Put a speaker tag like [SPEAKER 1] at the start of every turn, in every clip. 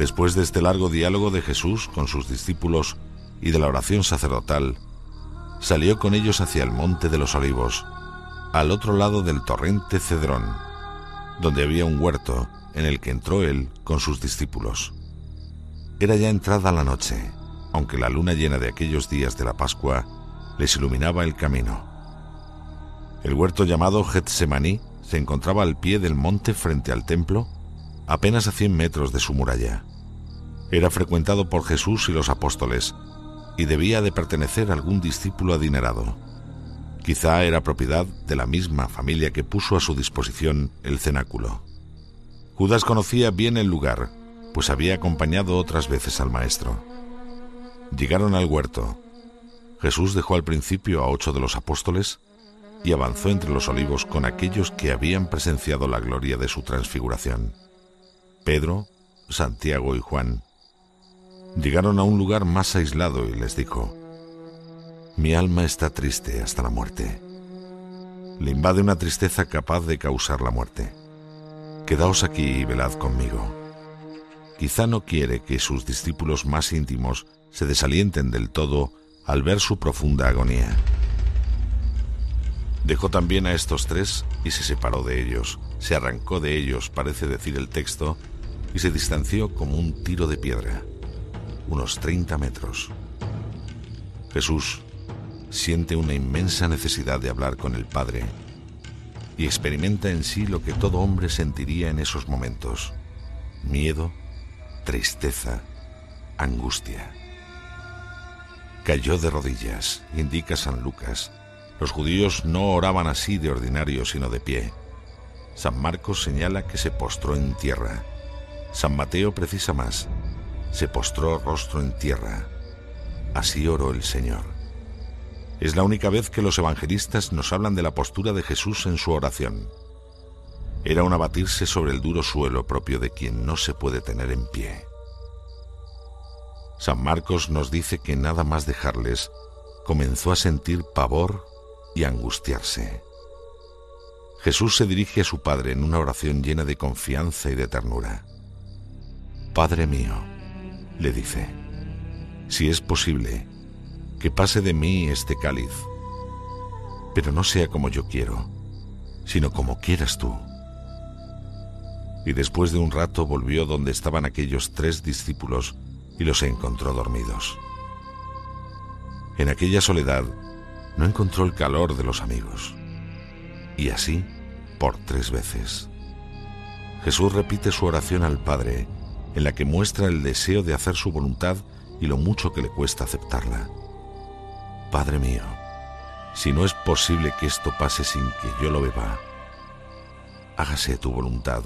[SPEAKER 1] Después de este largo diálogo de Jesús con sus discípulos y de la oración sacerdotal, salió con ellos hacia el monte de los olivos, al otro lado del torrente Cedrón, donde había un huerto en el que entró él con sus discípulos. Era ya entrada la noche, aunque la luna llena de aquellos días de la Pascua les iluminaba el camino. El huerto llamado Getsemaní se encontraba al pie del monte frente al templo, apenas a cien metros de su muralla. Era frecuentado por Jesús y los apóstoles, y debía de pertenecer a algún discípulo adinerado. Quizá era propiedad de la misma familia que puso a su disposición el cenáculo. Judas conocía bien el lugar, pues había acompañado otras veces al maestro. Llegaron al huerto. Jesús dejó al principio a ocho de los apóstoles y avanzó entre los olivos con aquellos que habían presenciado la gloria de su transfiguración. Pedro, Santiago y Juan. Llegaron a un lugar más aislado y les dijo, Mi alma está triste hasta la muerte. Le invade una tristeza capaz de causar la muerte. Quedaos aquí y velad conmigo. Quizá no quiere que sus discípulos más íntimos se desalienten del todo al ver su profunda agonía. Dejó también a estos tres y se separó de ellos. Se arrancó de ellos, parece decir el texto, y se distanció como un tiro de piedra, unos 30 metros. Jesús siente una inmensa necesidad de hablar con el Padre y experimenta en sí lo que todo hombre sentiría en esos momentos. Miedo, tristeza, angustia. Cayó de rodillas, indica San Lucas. Los judíos no oraban así de ordinario, sino de pie. San Marcos señala que se postró en tierra. San Mateo precisa más. Se postró rostro en tierra. Así oró el Señor. Es la única vez que los evangelistas nos hablan de la postura de Jesús en su oración. Era un abatirse sobre el duro suelo propio de quien no se puede tener en pie. San Marcos nos dice que nada más dejarles, comenzó a sentir pavor y angustiarse. Jesús se dirige a su Padre en una oración llena de confianza y de ternura. Padre mío, le dice, si es posible, que pase de mí este cáliz, pero no sea como yo quiero, sino como quieras tú. Y después de un rato volvió donde estaban aquellos tres discípulos y los encontró dormidos. En aquella soledad no encontró el calor de los amigos. Y así por tres veces. Jesús repite su oración al Padre, en la que muestra el deseo de hacer su voluntad y lo mucho que le cuesta aceptarla. Padre mío, si no es posible que esto pase sin que yo lo beba, hágase tu voluntad.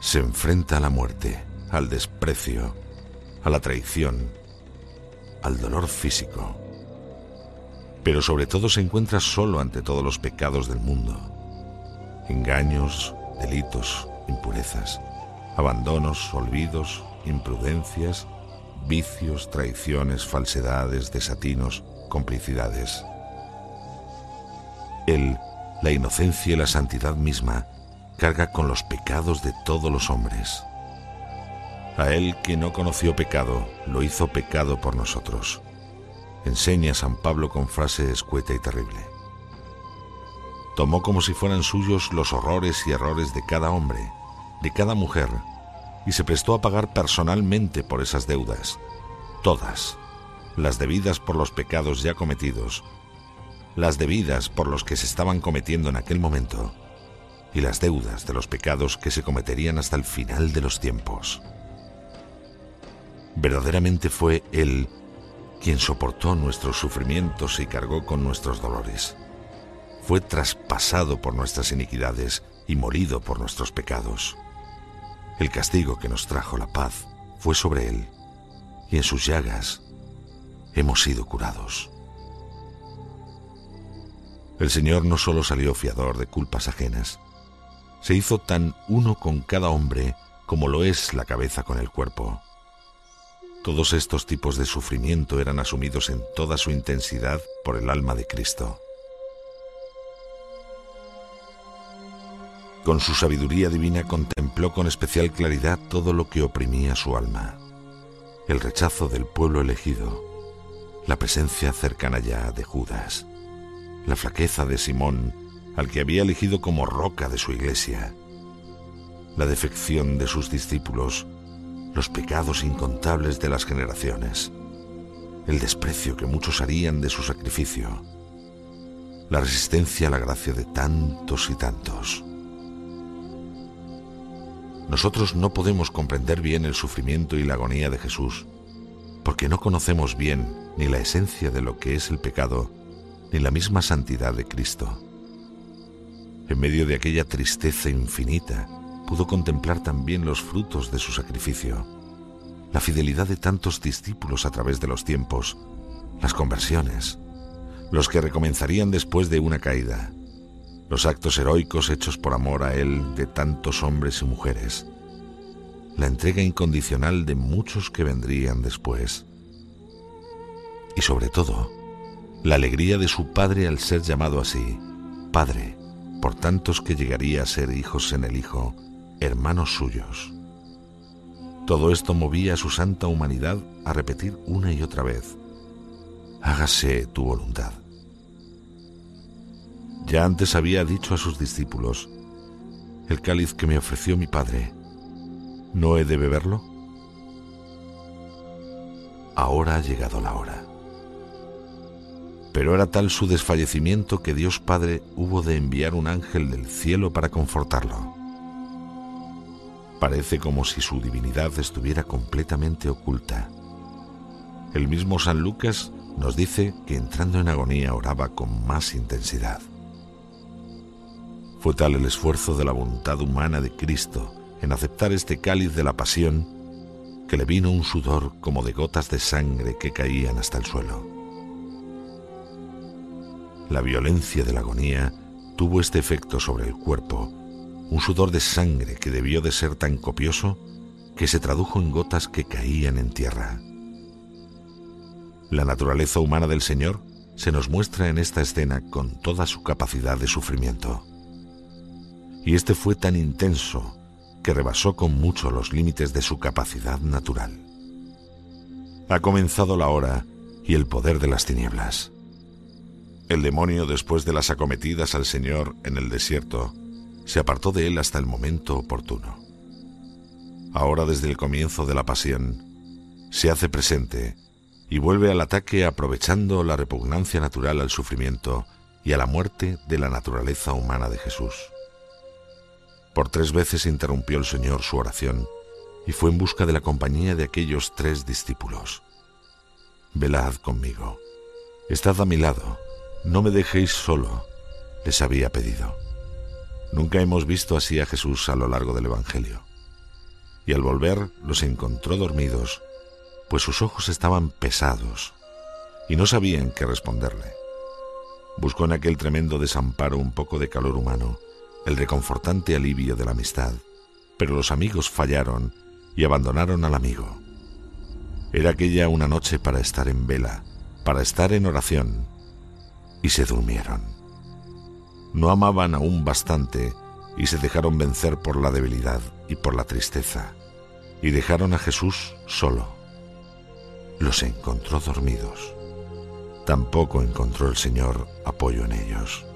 [SPEAKER 1] Se enfrenta a la muerte al desprecio, a la traición, al dolor físico. Pero sobre todo se encuentra solo ante todos los pecados del mundo. Engaños, delitos, impurezas, abandonos, olvidos, imprudencias, vicios, traiciones, falsedades, desatinos, complicidades. Él, la inocencia y la santidad misma, carga con los pecados de todos los hombres. A él que no conoció pecado, lo hizo pecado por nosotros. Enseña San Pablo con frase escueta y terrible. Tomó como si fueran suyos los horrores y errores de cada hombre, de cada mujer, y se prestó a pagar personalmente por esas deudas, todas, las debidas por los pecados ya cometidos, las debidas por los que se estaban cometiendo en aquel momento, y las deudas de los pecados que se cometerían hasta el final de los tiempos. Verdaderamente fue Él quien soportó nuestros sufrimientos y cargó con nuestros dolores. Fue traspasado por nuestras iniquidades y morido por nuestros pecados. El castigo que nos trajo la paz fue sobre Él, y en sus llagas hemos sido curados. El Señor no solo salió fiador de culpas ajenas, se hizo tan uno con cada hombre como lo es la cabeza con el cuerpo. Todos estos tipos de sufrimiento eran asumidos en toda su intensidad por el alma de Cristo. Con su sabiduría divina contempló con especial claridad todo lo que oprimía su alma. El rechazo del pueblo elegido, la presencia cercana ya de Judas, la flaqueza de Simón, al que había elegido como roca de su iglesia, la defección de sus discípulos, los pecados incontables de las generaciones, el desprecio que muchos harían de su sacrificio, la resistencia a la gracia de tantos y tantos. Nosotros no podemos comprender bien el sufrimiento y la agonía de Jesús, porque no conocemos bien ni la esencia de lo que es el pecado, ni la misma santidad de Cristo. En medio de aquella tristeza infinita, pudo contemplar también los frutos de su sacrificio, la fidelidad de tantos discípulos a través de los tiempos, las conversiones, los que recomenzarían después de una caída, los actos heroicos hechos por amor a Él de tantos hombres y mujeres, la entrega incondicional de muchos que vendrían después, y sobre todo, la alegría de su Padre al ser llamado así, Padre, por tantos que llegaría a ser hijos en el Hijo, hermanos suyos. Todo esto movía a su santa humanidad a repetir una y otra vez, hágase tu voluntad. Ya antes había dicho a sus discípulos, el cáliz que me ofreció mi Padre, ¿no he de beberlo? Ahora ha llegado la hora. Pero era tal su desfallecimiento que Dios Padre hubo de enviar un ángel del cielo para confortarlo. Parece como si su divinidad estuviera completamente oculta. El mismo San Lucas nos dice que entrando en agonía oraba con más intensidad. Fue tal el esfuerzo de la voluntad humana de Cristo en aceptar este cáliz de la pasión que le vino un sudor como de gotas de sangre que caían hasta el suelo. La violencia de la agonía tuvo este efecto sobre el cuerpo un sudor de sangre que debió de ser tan copioso que se tradujo en gotas que caían en tierra. La naturaleza humana del Señor se nos muestra en esta escena con toda su capacidad de sufrimiento. Y este fue tan intenso que rebasó con mucho los límites de su capacidad natural. Ha comenzado la hora y el poder de las tinieblas. El demonio, después de las acometidas al Señor en el desierto, se apartó de él hasta el momento oportuno. Ahora desde el comienzo de la pasión, se hace presente y vuelve al ataque aprovechando la repugnancia natural al sufrimiento y a la muerte de la naturaleza humana de Jesús. Por tres veces interrumpió el Señor su oración y fue en busca de la compañía de aquellos tres discípulos. Velad conmigo, estad a mi lado, no me dejéis solo, les había pedido. Nunca hemos visto así a Jesús a lo largo del Evangelio. Y al volver los encontró dormidos, pues sus ojos estaban pesados y no sabían qué responderle. Buscó en aquel tremendo desamparo un poco de calor humano, el reconfortante alivio de la amistad, pero los amigos fallaron y abandonaron al amigo. Era aquella una noche para estar en vela, para estar en oración, y se durmieron no amaban aún bastante y se dejaron vencer por la debilidad y por la tristeza, y dejaron a Jesús solo. Los encontró dormidos. Tampoco encontró el Señor apoyo en ellos.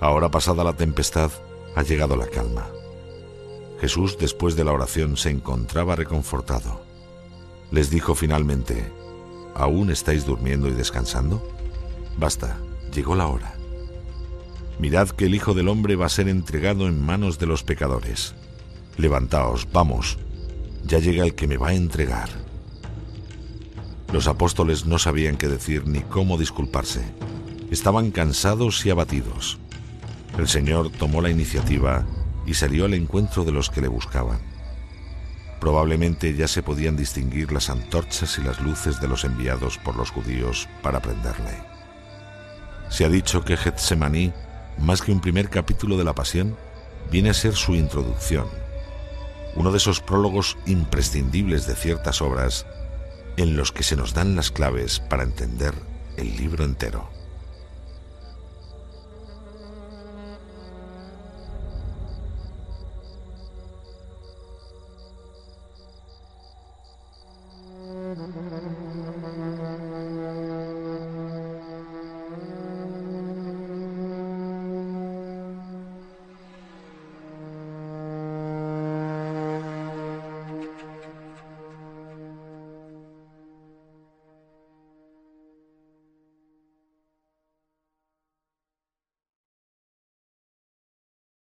[SPEAKER 1] Ahora pasada la tempestad, ha llegado la calma. Jesús, después de la oración, se encontraba reconfortado. Les dijo finalmente, ¿aún estáis durmiendo y descansando? Basta, llegó la hora. Mirad que el Hijo del Hombre va a ser entregado en manos de los pecadores. Levantaos, vamos, ya llega el que me va a entregar. Los apóstoles no sabían qué decir ni cómo disculparse. Estaban cansados y abatidos. El Señor tomó la iniciativa y salió al encuentro de los que le buscaban. Probablemente ya se podían distinguir las antorchas y las luces de los enviados por los judíos para prenderle. Se ha dicho que Getsemaní más que un primer capítulo de la Pasión, viene a ser su introducción, uno de esos prólogos imprescindibles de ciertas obras en los que se nos dan las claves para entender el libro entero.